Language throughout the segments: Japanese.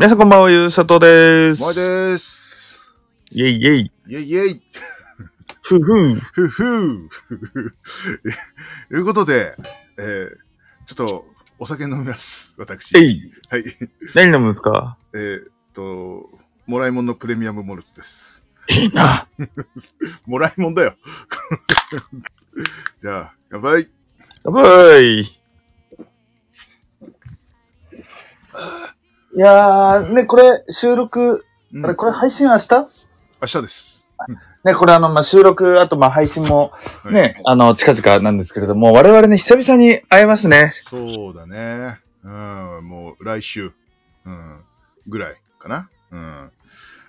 皆さんこんばんは、ゆうさとです。まいです。イェイイェイ。イェイイェイ。ふふん。ふふということで、えー、ちょっと、お酒飲みます。私。えい。はい。何飲むん。ですかえーっと、もらいもん。のプレミアムモルツです。いいな。もらいもん。だよ。じゃあ、やばい。やばい。いやー、ね、これ、収録、うんあれ、これ配信明日？明日です。ね、これあの、まあ、収録、あと、まあ、配信も、はいね、あの、近々なんですけれども、我々ね、久々に会えますね。そうだね。うん、もう来週、うん、ぐらいかな。うん。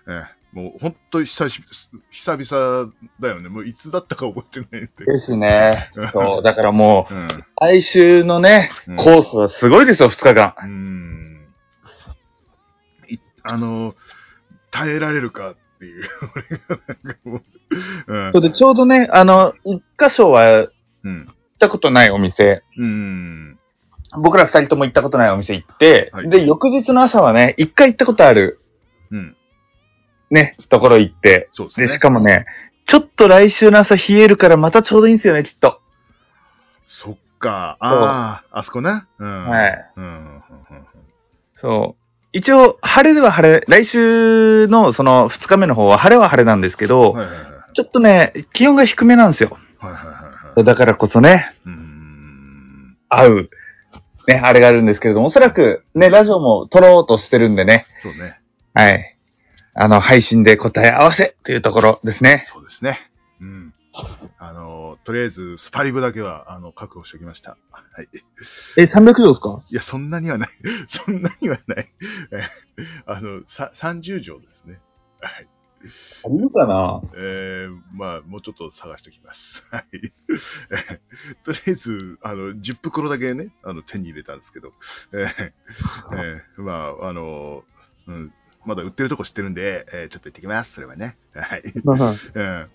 えーもう本当に久し久々だよね。もういつだったか覚えてないんで。ですね。そう、だからもう、うん。来週のねうん、コースはすごいですよ、2日間。うん。いあの、耐えられるかっていう。俺がなんかもう、うんで、ちょうどね、あの、一箇所は行っうん。たことないお店、うん。僕ら二人とも行ったことないお店行って、はいで、翌日の朝はね、一回行ったことある、うん。ね、ところ行って、で、そうですね。しかもね、ちょっと来週の朝冷えるからまたちょうどいいんですよね、きっと。そっか。ああ、あそこね。うん。はい。うんそう。一応、晴れでは晴れ、来週のその二日目の方は晴れは晴れなんですけど、はいはいはい。ちょっとね、気温が低めなんですよ。はいはいはいはい。だからこそね、うーん。合う、ね、あれがあるんですけれども、おそらくね、ラジオも撮ろうとしてるんでね、そうね。はい。あの、配信で答え合わせというところですね。そうですね。うん。あの、とりあえず、スパリブだけは、あの、確保しておきました。はい。え、300畳ですか？いや、そんなにはない。そんなにはない。え あの、さ、30畳ですね。はい。あるかな？えー、まあ、もうちょっと探しておきます。はい。え とりあえず、あの、10袋だけね、あの、手に入れたんですけど、えーえーまあ、あの、うん、まだ売ってるとこ知ってるんで、えーちょっと行ってきます、それはね。はい。うん。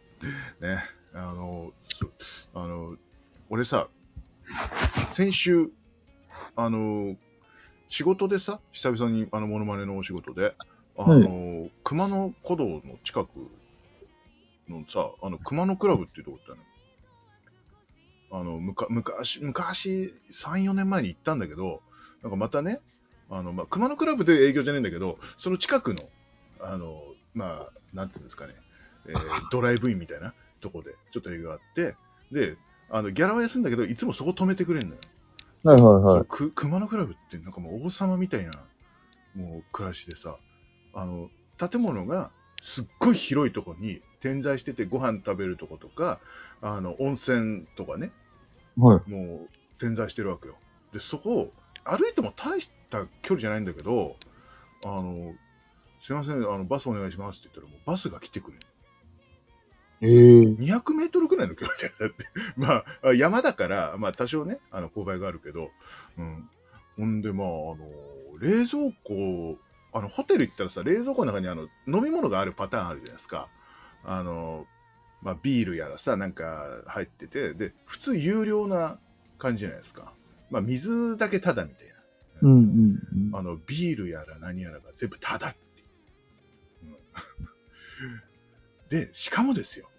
ね、あの、そあの、俺さ、先週、あの、仕事でさ、久々にあの、モノマネのお仕事で、あの、熊野古道の近くのさ、あの、熊野クラブっていうとこ行ったの。あの、むか昔、昔、3、4年前に行ったんだけど、なんかまたね、あの、まあ、熊野クラブで営業じゃないんだけど、その近くの、あの、まあ、なんていうんですかね、えードライブインみたいなとこで、ちょっと営業あって、で、あの、ギャラは安いんだけど、いつもそこ止めてくれんのよ。はいはいそうく熊野クラブってなんかもう王様みたいなもう暮らしでさあの建物がすっごい広いとこに点在しててご飯食べるとことかあの温泉とかねはい。もう点在してるわけよでそこを歩いても大した距離じゃないんだけどあのすいませんあのバスお願いしますって言ったらもうバスが来てくれるえー、200メートルぐらいの距離だよだって。まあ、山だから、まあ、多少ね、あの、勾配があるけど、うん。ほんで、まあ、あの、冷蔵庫、あの、ホテル行ったらさ、冷蔵庫の中にあの、飲み物があるパターンあるじゃないですか。あの、まあ、ビールやらさ、なんか入ってて、で、普通有料な感じじゃないですか。まあ、水だけタダみたいな。うんうんうん。あの、ビールやら何やらが全部タダっていう。うんで、しかもですよ。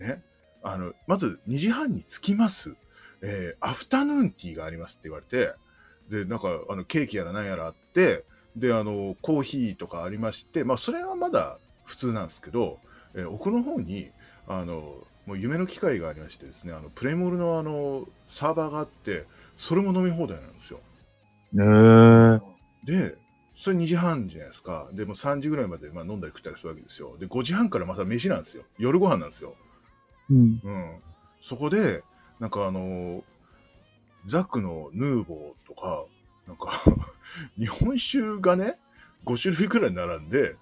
ね。あの、まず2時半に着きます。えーアフタヌーンティーがありますって言われて、で、なんか、あの、ケーキやら何やらあって、で、あの、コーヒーとかありまして、まあ、それはまだ普通なんですけど、えー奥の方に、あの、もう夢の機械がありましてですね、あの、プレモルのあの、サーバーがあって、それも飲み放題なんですよ。えー、で、それ2時半じゃないですか。で、もう3時ぐらいまで、まあ、飲んだり食ったりするわけですよ。で、5時半からまた飯なんですよ。夜ご飯なんですよ。うん。うん。そこで、なんかあのーザクのヌーボーとか、なんか、日本酒がね、5種類くらい並んで、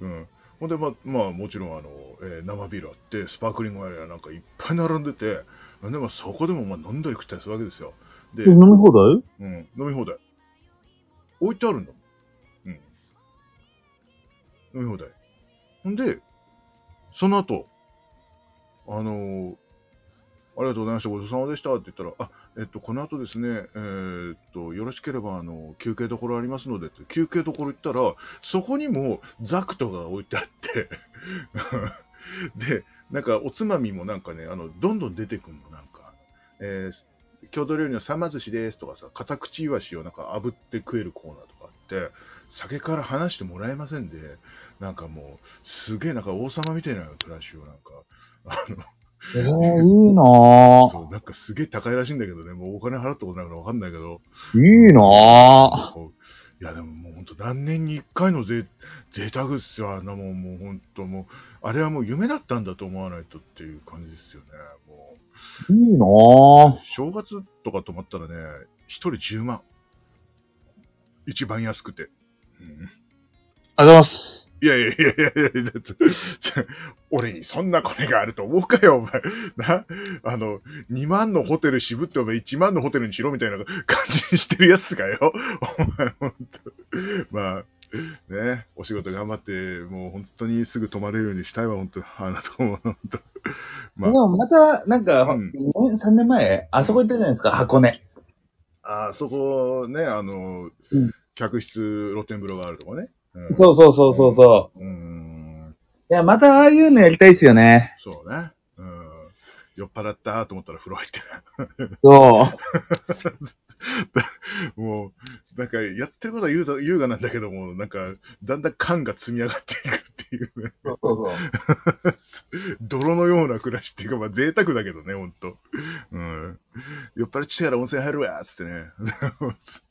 うん。ほんで、まあ、まあ、もちろん、あの、えー生ビールあって、スパークリングワインなんかいっぱい並んでて、でもそこでもまあ飲んだり食ったりするわけですよ。で、飲み放題？うん、飲み放題。置いてあるんだもん。飲み放題。ほんで、その後、あのーありがとうございました、ごちそうさまでしたって言ったら、あ、えっと、この後ですね、えーっと、よろしければ、あの、休憩どころありますのでって、休憩どころ行ったら、そこにもザクトが置いてあって、で、なんか、おつまみもなんかね、あの、どんどん出てくるの、なんか、えー、郷土料理のさま寿司ですとかさ、片口イワシをなんか炙って食えるコーナーとかあって、酒から話してもらえませんで、なんかもう、すげえなんか王様みたいな暮らしをなんか、あの、えー、いいなぁ。そう、なんかすげえ高いらしいんだけどね、もうお金払ったことないからわかんないけど、いいなぁ。いやでももう本当何年に一回のぜ贅沢っすよ、あんなもん、もう本当もう、あれはもう夢だったんだと思わないとっていう感じですよね、もう。いいなぁ。正月とか泊まったらね、一人10万。一番安くて。うんありがとうございます。いやいやいやいやいや、俺にそんな金があると思うかよ、お前。な、あの、2万のホテル渋ってお前1万のホテルにしろみたいな感じにしてるやつがよ。お前、ほんと。まあ、ね、お仕事頑張って、もう本当にすぐ泊まれるようにしたいわ、本当あなたも、本当。までもまた、なんか、うん2年、3年前、あそこ行ったじゃないですか、箱根。あ、あそこね、あの、うん客室露天風呂があるとかね。うんそうそうそうそうそう。うーん。いや、またああいうのやりたいですよね。そうね。うん。酔っ払ったと思ったら風呂入ってそう。もう、なんか、やってることは優雅優雅なんだけども、なんか、だんだん感が積み上がっていくっていうね。そうそうそう。泥のような暮らしっていうか、まあ、贅沢だけどね、ほんと。うん。酔っ払っちゃから温泉入るわ、つってね。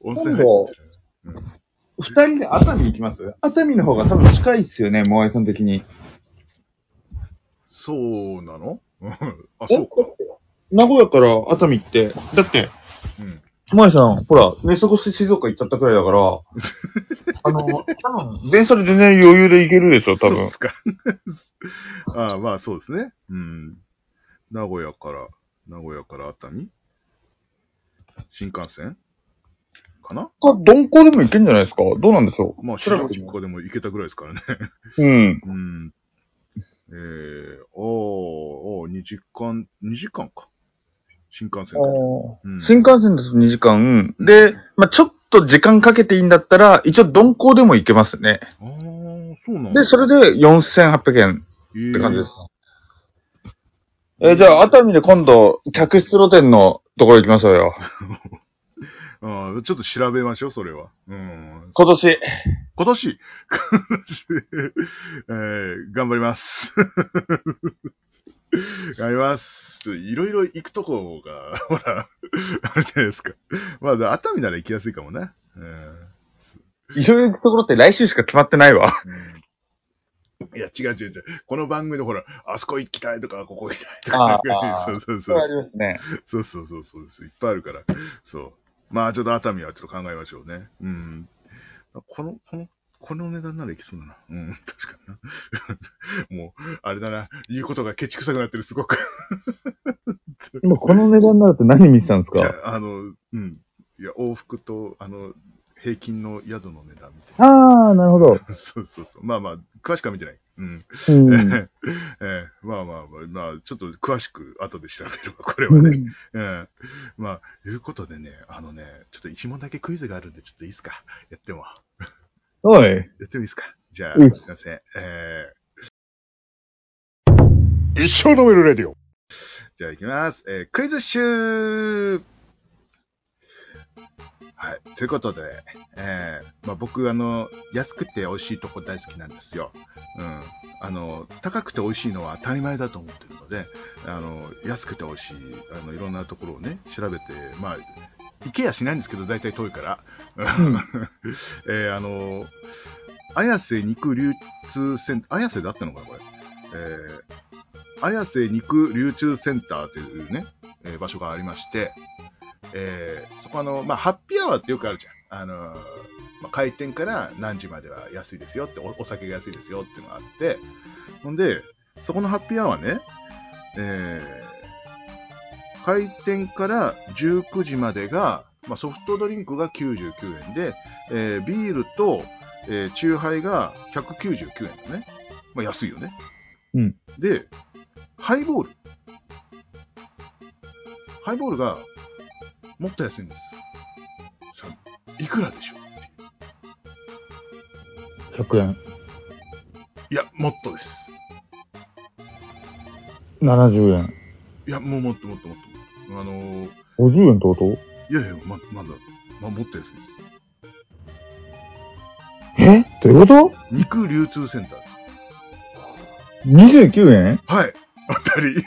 温泉入ってる。うん二人で熱海行きます？熱海の方が多分近いっすよね、モアイさん的に。そうなの？うんあ、そうか。名古屋から熱海行って、だって、うん。モアイさん、ほら、寝過ごして静岡行っちゃったくらいだから、あの、多分、電車で全然余裕で行けるでしょ、多分そうで。すか。ああ、まあそうですね。うん。名古屋から、名古屋から熱海？新幹線？かな？か、鈍行でも行けんじゃないですか？どうなんでしょまあ、調べて白実行でも行けたぐらいですからね。ううん。うん。えー、おー、おー、2時間、2時間か。新幹線。うん、新幹線だと2時間。で、まあちょっと時間かけていいんだったら、一応鈍行でも行けますね。ああ、そうなんだ。で、それで4800円えって感じです。えーじゃあ、熱海で今度、客室露店のところ行きましょうよ。ああちょっと調べましょう、それは。うん。今年。今年、今年えー、頑張ります。頑張ります。いろいろ行くとこが、ほら、あるじゃないですか。まあ、熱海なら行きやすいかもね。うんいろいろ行くところって来週しか決まってないわ。いや、違う違う違う。この番組でほら、あそこ行きたいとか、ここ行きたいとあか。あそうそうそう。そうそうそうそう。いっぱいあるから。そう。まあ、ちょっと熱海はちょっと考えましょうね。うん。この、この、この値段ならいけそうだな。うん、確かにな。もう、あれだな。言うことがケチくさくなってる、すごく。今この値段になると何見てたんですか？あ、あの、うん。いや、往復と、あの、平均の宿の値段みたいああ、なるほど。な。そうそうそう。まあまあ、詳しくは見てない。うん。うん。ええまあまあまあ、まあ、ちょっと詳しく後で調べるわ、これはね。ええまあ、いうことでね、あのね、ちょっと一問だけクイズがあるんで、ちょっといいですか？やっても。おい。やってもいいですか？じゃあ、うんすいません。えー、一生飲めるレディオ。じゃあ行きます。えー、クイズ集はい。ということで、えー、まあ僕、あの、安くて美味しいとこ大好きなんですよ。うん。あの、高くて美味しいのは当たり前だと思ってるので、あの、安くて美味しい、あの、いろんなところをね、調べて、まあ、行けやしないんですけど、大体遠いから。えー、あの、綾瀬肉流通センター、綾瀬だったのかな、これ。えー、綾瀬肉流通センターというね、えー場所がありまして、えーそこあの、まあ、ハッピーアワーってよくあるじゃん。あのーまあ、開店から何時までは安いですよってお、お酒が安いですよっていうのがあって、ほんで、そこのハッピーアワーね、えー開店から19時までが、まあ、ソフトドリンクが99円で、えービールと、えー、チューハイが199円だね。まあ、安いよね。うん。で、ハイボールハイボールがもっと安いんです。さあ、いくらでしょう？100円。いや、もっとです。70円。いや、もうもっともっともっと。あのー、50円ってこと？いやいや、ま、まだ、まあ、もっと安いです。え？どういうこ肉流通センターです。と ?29 円？はい。当たり。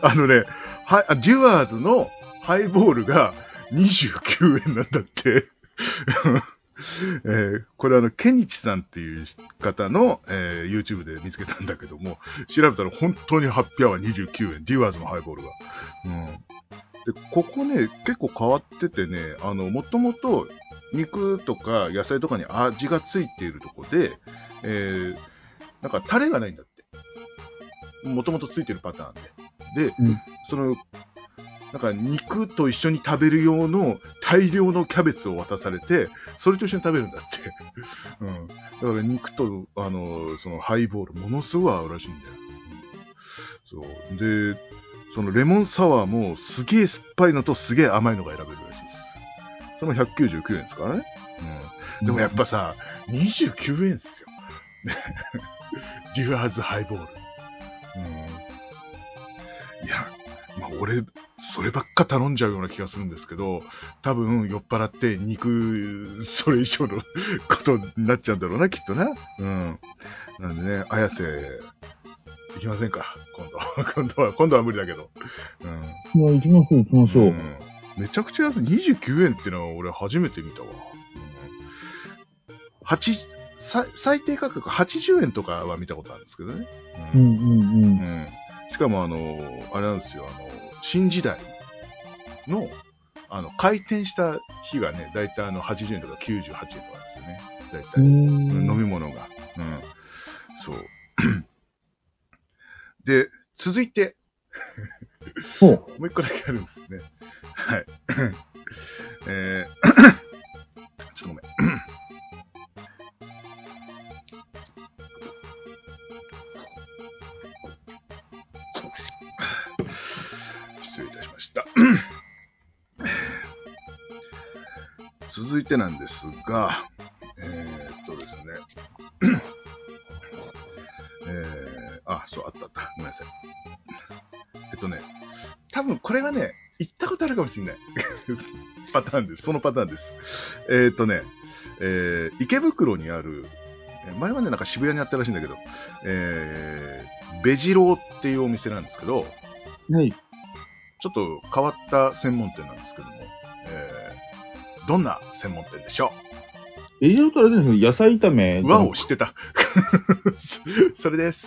あのね、はい、あデュアーズのハイボールが29円なんだって。えーこれあの、ケニチさんっていう方の、えー YouTube で見つけたんだけども、調べたら本当にハッピアは29円。デュアーズのハイボールが。うん。で、ここね、結構変わっててね、あの、もともと肉とか野菜とかに味がついているとこで、えー、なんかタレがないんだって。もともとついてるパターンで。で、うんその、なんか肉と一緒に食べる用の大量のキャベツを渡されて、それと一緒に食べるんだって。うん。だから肉と、あの、そのハイボール、ものすごい合うらしいんだよ。うん、そう。で、そのレモンサワーもすげえ酸っぱいのとすげえ甘いのが選べるらしいです。それも199円ですからね。うん。でもやっぱさ、29円っすよ。デュアーズハイボール。うん。いや、まあ俺、そればっか頼んじゃうような気がするんですけど、多分酔っ払って肉、それ以上のことになっちゃうんだろうな、きっとな。うん。なんでね、綾瀬、行きませんか、今度。今度は、今度は無理だけど。うん。まあ、行きましょう、行きましょう。んめちゃくちゃ安い。29円ってのは俺初めて見たわ。うん、八さ最低価格80円とかは見たことあるんですけどね。うん、うん、ううん。かもあの、あれなんですよ、あの、新時代の、あの、開店した日がね、だいたいあの、80円とか98円とかなんですよね。だいたい。うん飲み物が。うん。そう。で、続いて。もう一個だけあるんですね。はい。えー、ちょっとごめん。続いてなんですが、えー、っとですね。えー、あ、そう、あったあった。ごめんなさい。えっとね、多分これがね、行ったことあるかもしれない。パターンです。そのパターンです。えーっとね、えー池袋にある、前はね、なんか渋谷にあったらしいんだけど、えー、ベジローっていうお店なんですけど、はい。ちょっと変わった専門店なんですけども、えー、どんな専門店でしょえ、じゃあ、あれですね、野菜炒め。うわお、知ってた。それです。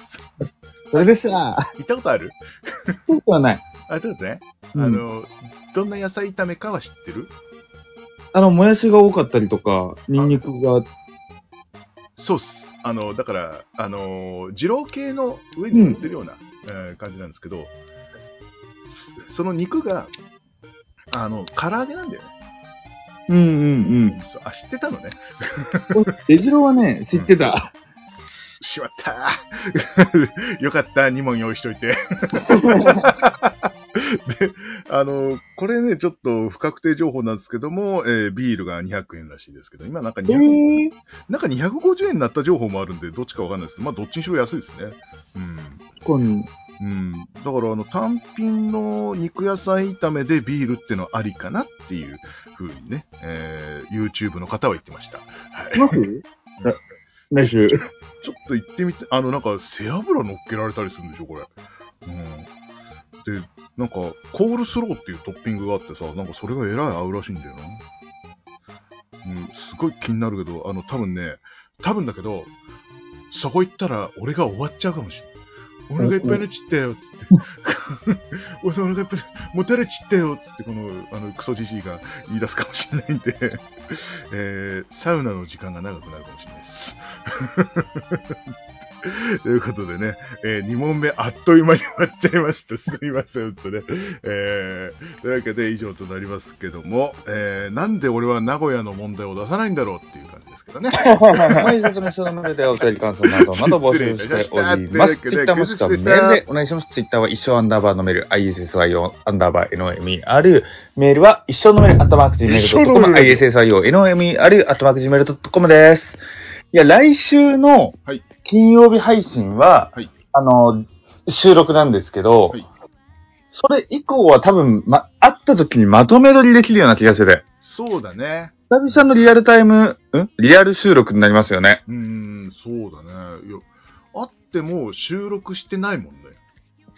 それでした。行ったことある？そうではない。あ、そうですね。うんあの、どんな野菜炒めかは知ってる？あの、もやしが多かったりとか、ニンニクが、そうっす。あの、だから、あの、二郎系の上に乗ってるような、えー感じなんですけど、その肉が、あの、唐揚げなんだよね。うんうんそうあ、知ってたのね。うん。デジロはね、知ってた。しまった。よかった、2問用意しといて。で、あの、これね、ちょっと不確定情報なんですけども、えービールが200円らしいですけど、今なんかえ200、ー、なんか250円になった情報もあるんで、どっちかわかんないです。まあ、どっちにしろ安いですね。うん。うん。だから、あの、単品の肉野菜炒めでビールってのはありかなっていう風にね、えー YouTube の方は言ってました。はい。ちょっと行ってみて、あの、なんか、背脂乗っけられたりするんでしょ、これ。うん。で、なんか、コールスローっていうトッピングがあってさ、なんかそれがえらい合うらしいんだよな。うん、すごい気になるけど、あの、多分ね、多分だけど、そこ行ったら俺が終わっちゃうかもしれない。お腹いっぱいになっちったよ、つって。お腹いっぱい、もたれちったよ、つって、この、あの、クソじじいが言い出すかもしれないんで、えー、サウナの時間が長くなるかもしれないです。ということでね、え2問目あっという間に終わっちゃいました。すみません、とね。えー、というわけで以上となりますけども、えー、なんで俺は名古屋の問題を出さないんだろうっていう感じですけどね。はい、その人のメールでお便り感想などなど募集しております。ツイッターもしくはメールでお願いします。ツイッターは一生アンダーバーのメール、ISSYO アンダーバー NOMER。メールは一生のメール、アットマーク Gmail.com、ISSYO NOMER、アットマーク Gmail.com です。いや、来週のはい金曜日配信は、はいあの、収録なんですけど、はいそれ以降は多分、ま、会った時にまとめ撮りできるような気がしてて。そうだね。久々のリアルタイム、ん？リアル収録になりますよね。うーん、そうだね。いや、あっても収録してないもんね。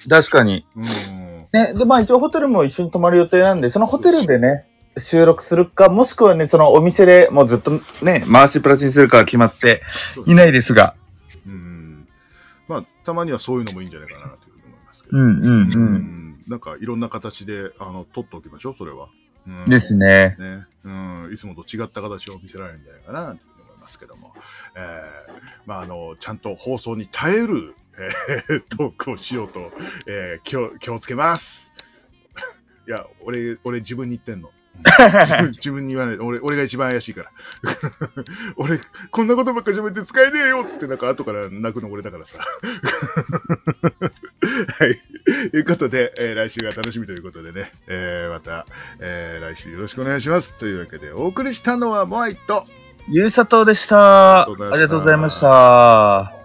確かに。うーん。ね、で、まあ一応ホテルも一緒に泊まる予定なんで、そのホテルでね、収録するか、もしくはね、そのお店でもうずっとね、回しプラスにするかは決まっていないですが。たまにはそういうのもいいんじゃないかなというふうに思いますけど。うんうんうんなんかいろんな形で、あの、撮っておきましょう、それは。うんですね。ね。うん。いつもと違った形を見せられるんじゃないかな、と思いますけども。えー、まあ、あの、ちゃんと放送に耐える、えー、トークをしようと、えー、気を、気をつけます。いや、俺、俺自分に言ってんの。自分に言わない。俺、俺が一番怪しいから。俺、こんなことばっかり喋って使えねえよって、なんか後から泣くの俺だからさ。はい。ということで、えー来週が楽しみということでね、えーまた、えー来週よろしくお願いします。というわけで、お送りしたのはモアイと、ゆうさとうでした。ありがとうございました。